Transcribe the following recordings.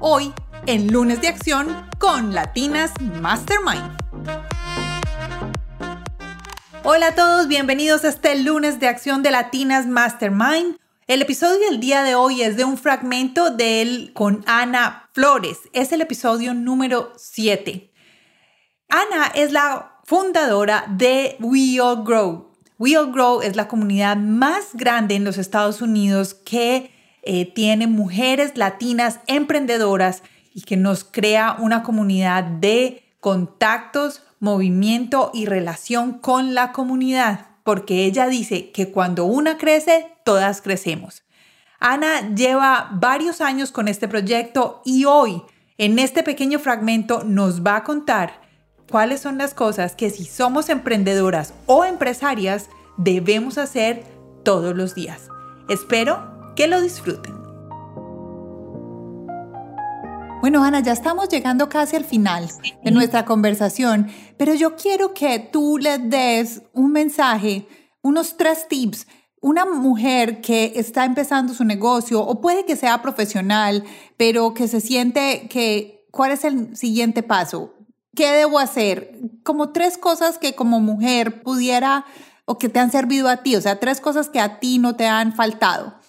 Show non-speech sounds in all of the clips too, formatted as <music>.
hoy en Lunes de Acción con Latinas Mastermind. Hola a todos, bienvenidos a este lunes de acción de Latinas Mastermind. El episodio del día de hoy es de un fragmento de él con Ana Flores. Es el episodio número 7. Ana es la fundadora de We All Grow. We All Grow es la comunidad más grande en los Estados Unidos que eh, tiene mujeres latinas emprendedoras y que nos crea una comunidad de contactos, movimiento y relación con la comunidad, porque ella dice que cuando una crece, todas crecemos. Ana lleva varios años con este proyecto y hoy, en este pequeño fragmento, nos va a contar cuáles son las cosas que si somos emprendedoras o empresarias debemos hacer todos los días. Espero que lo disfruten. Bueno, Ana, ya estamos llegando casi al final de nuestra conversación, pero yo quiero que tú le des un mensaje, unos tres tips. Una mujer que está empezando su negocio o puede que sea profesional, pero que se siente que, ¿cuál es el siguiente paso? ¿Qué debo hacer? Como tres cosas que como mujer pudiera o que te han servido a ti, o sea, tres cosas que a ti no te han faltado.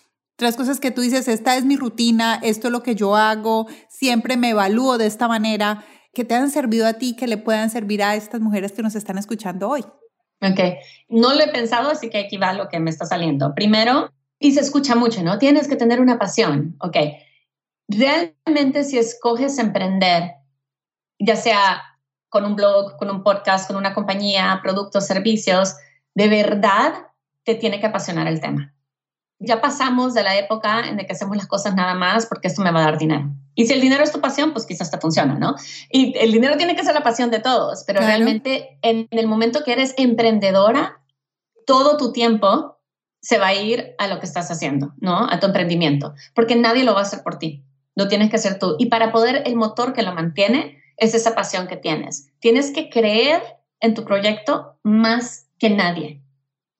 Tres cosas que tú dices, esta es mi rutina, esto es lo que yo hago, siempre me evalúo de esta manera, que te han servido a ti, que le puedan servir a estas mujeres que nos están escuchando hoy. Ok, no lo he pensado, así que aquí va lo que me está saliendo. Primero, y se escucha mucho, ¿no? Tienes que tener una pasión, ok. Realmente si escoges emprender, ya sea con un blog, con un podcast, con una compañía, productos, servicios, de verdad te tiene que apasionar el tema ya pasamos de la época en la que hacemos las cosas nada más porque esto me va a dar dinero. Y si el dinero es tu pasión, pues quizás te funciona, ¿no? Y el dinero tiene que ser la pasión de todos, pero realmente en, el momento que eres emprendedora, todo tu tiempo se va a ir a lo que estás haciendo, ¿no? A tu emprendimiento, porque nadie lo va a hacer por ti, lo tienes que hacer tú. Y para poder, el motor que lo mantiene es esa pasión que tienes. Tienes que creer en tu proyecto más que nadie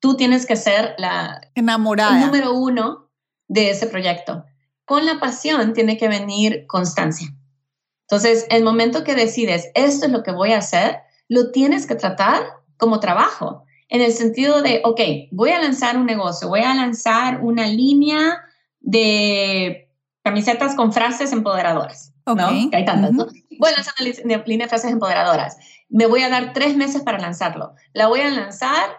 tú tienes que ser la enamorada el número uno de ese proyecto. Con la pasión tiene que venir constancia. Entonces, el momento que decides esto es lo que voy a hacer, lo tienes que tratar como trabajo, en el sentido de, ok, voy a lanzar un negocio, voy a lanzar una línea de camisetas con frases empoderadoras. ¿no? hay tantas, ¿no? Voy a lanzar una línea de frases empoderadoras. Me voy a dar tres meses para lanzarlo. La voy a lanzar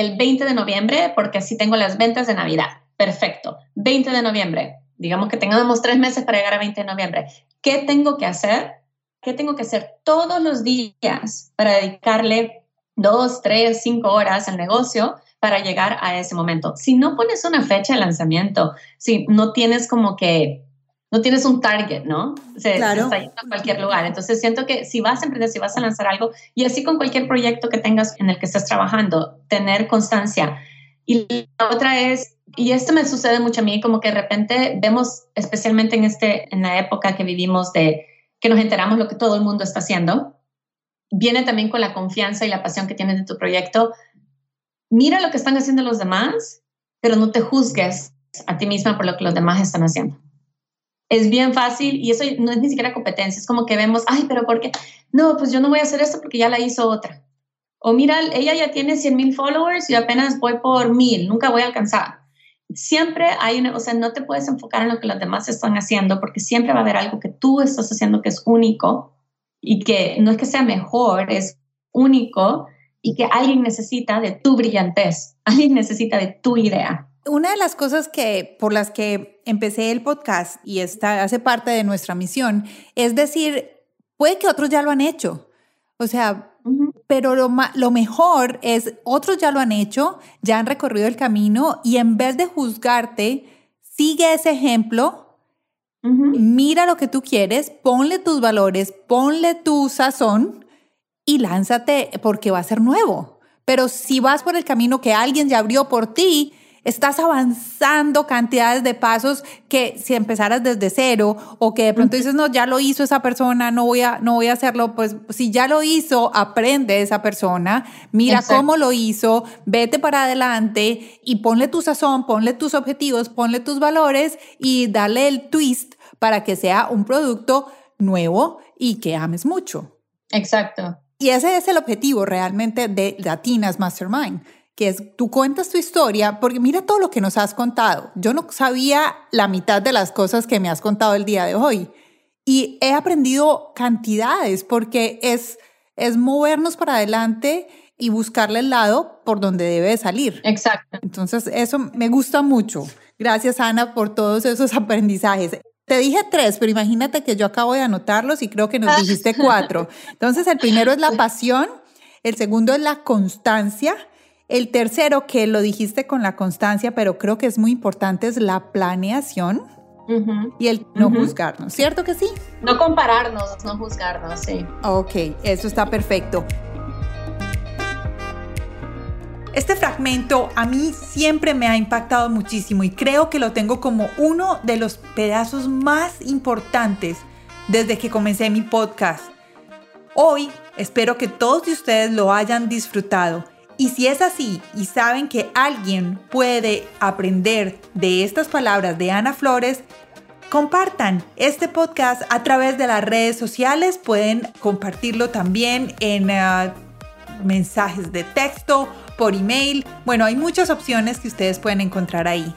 el 20 de noviembre porque así tengo las ventas de Navidad. Perfecto. 20 de noviembre. Digamos que tengamos tres meses para llegar a 20 de noviembre. ¿Qué tengo que hacer? ¿Qué tengo que hacer todos los días para dedicarle dos, tres, cinco horas al negocio para llegar a ese momento? Si no pones una fecha de lanzamiento, si no tienes como que no tienes un target, ¿no? Se, claro. está yendo a cualquier lugar. Entonces siento que si vas a emprender, si vas a lanzar algo, y así con cualquier proyecto que tengas en el que estés trabajando, tener constancia. Y la otra es, y esto me sucede mucho a mí, como que de repente vemos, especialmente en, este, en la época que vivimos de que nos enteramos lo que todo el mundo está haciendo, viene también con la confianza y la pasión que tienes de tu proyecto. Mira lo que están haciendo los demás, pero no te juzgues a ti misma por lo que los demás están haciendo es bien fácil y eso no es ni siquiera competencia, es como que vemos, ay, pero ¿por qué? No, pues yo no voy a hacer esto porque ya la hizo otra. O mira, ella ya tiene 100 mil followers y apenas voy por mil, nunca voy a alcanzar. Siempre hay una, o sea, no te puedes enfocar en lo que los demás están haciendo porque siempre va a haber algo que tú estás haciendo que es único y que no es que sea mejor, es único y que alguien necesita de tu brillantez, <laughs> alguien necesita de tu idea. Una de las cosas que por las que empecé el podcast y esta hace parte de nuestra misión es decir, puede que otros ya lo han hecho. O sea, pero lo, lo mejor es otros ya lo han hecho, ya han recorrido el camino y en vez de juzgarte, sigue ese ejemplo Mira lo que tú quieres, ponle tus valores, ponle tu sazón y lánzate porque va a ser nuevo. Pero si vas por el camino que alguien ya abrió por ti, estás avanzando cantidades de pasos que si empezaras desde cero o que de pronto dices, no, ya lo hizo esa persona, no voy a, no voy a hacerlo, pues si ya lo hizo, aprende esa persona, mira cómo lo hizo, vete para adelante y ponle tu sazón, ponle tus objetivos, ponle tus valores y dale el twist para que sea un producto nuevo y que ames mucho. Exacto. Y ese es el objetivo realmente de Latinas Mastermind que es tú cuentas tu historia, porque mira todo lo que nos has contado. Yo no sabía la mitad de las cosas que me has contado el día de hoy y he aprendido cantidades porque es, es movernos para adelante y buscarle el lado por donde debe salir. Exacto. Entonces, eso me gusta mucho. Gracias, Ana, por todos esos <laughs> aprendizajes. Te dije tres, pero imagínate que yo acabo de anotarlos y creo que nos dijiste cuatro. Entonces, el primero es la <laughs> pasión, el segundo es la constancia, el tercero, que lo dijiste con la constancia, pero creo que es muy importante, es la planeación y el no juzgarnos, ¿cierto que sí? No compararnos, no juzgarnos, sí. Ok, eso está perfecto. Este fragmento a mí siempre me ha impactado muchísimo y creo que lo tengo como uno de los pedazos más importantes desde que comencé mi podcast. Hoy espero que todos de ustedes lo hayan disfrutado y si es así y saben que alguien puede aprender de estas palabras de Ana Flores, compartan este podcast a través de las redes sociales. Pueden compartirlo también en ah, mensajes de texto, por email. Bueno, hay muchas opciones que ustedes pueden encontrar ahí.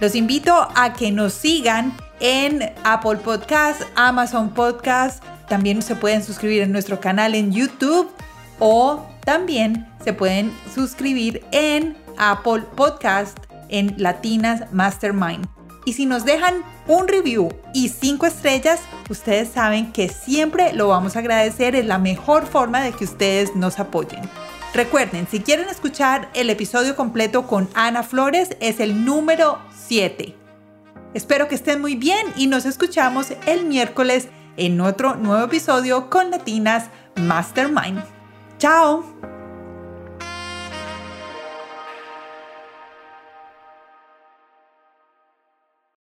Los invito a que nos sigan en Apple Podcast, Amazon Podcast. También se pueden suscribir en nuestro canal en YouTube o también se pueden suscribir en Apple Podcast en Latinas Mastermind. Y si nos dejan un review y cinco estrellas, ustedes saben que siempre lo vamos a agradecer. Es la mejor forma de que ustedes nos apoyen. Recuerden, si quieren escuchar el episodio completo con Ana Flores, es el número 7. Espero que estén muy bien y nos escuchamos el miércoles en otro nuevo episodio con Latinas Mastermind. 加油。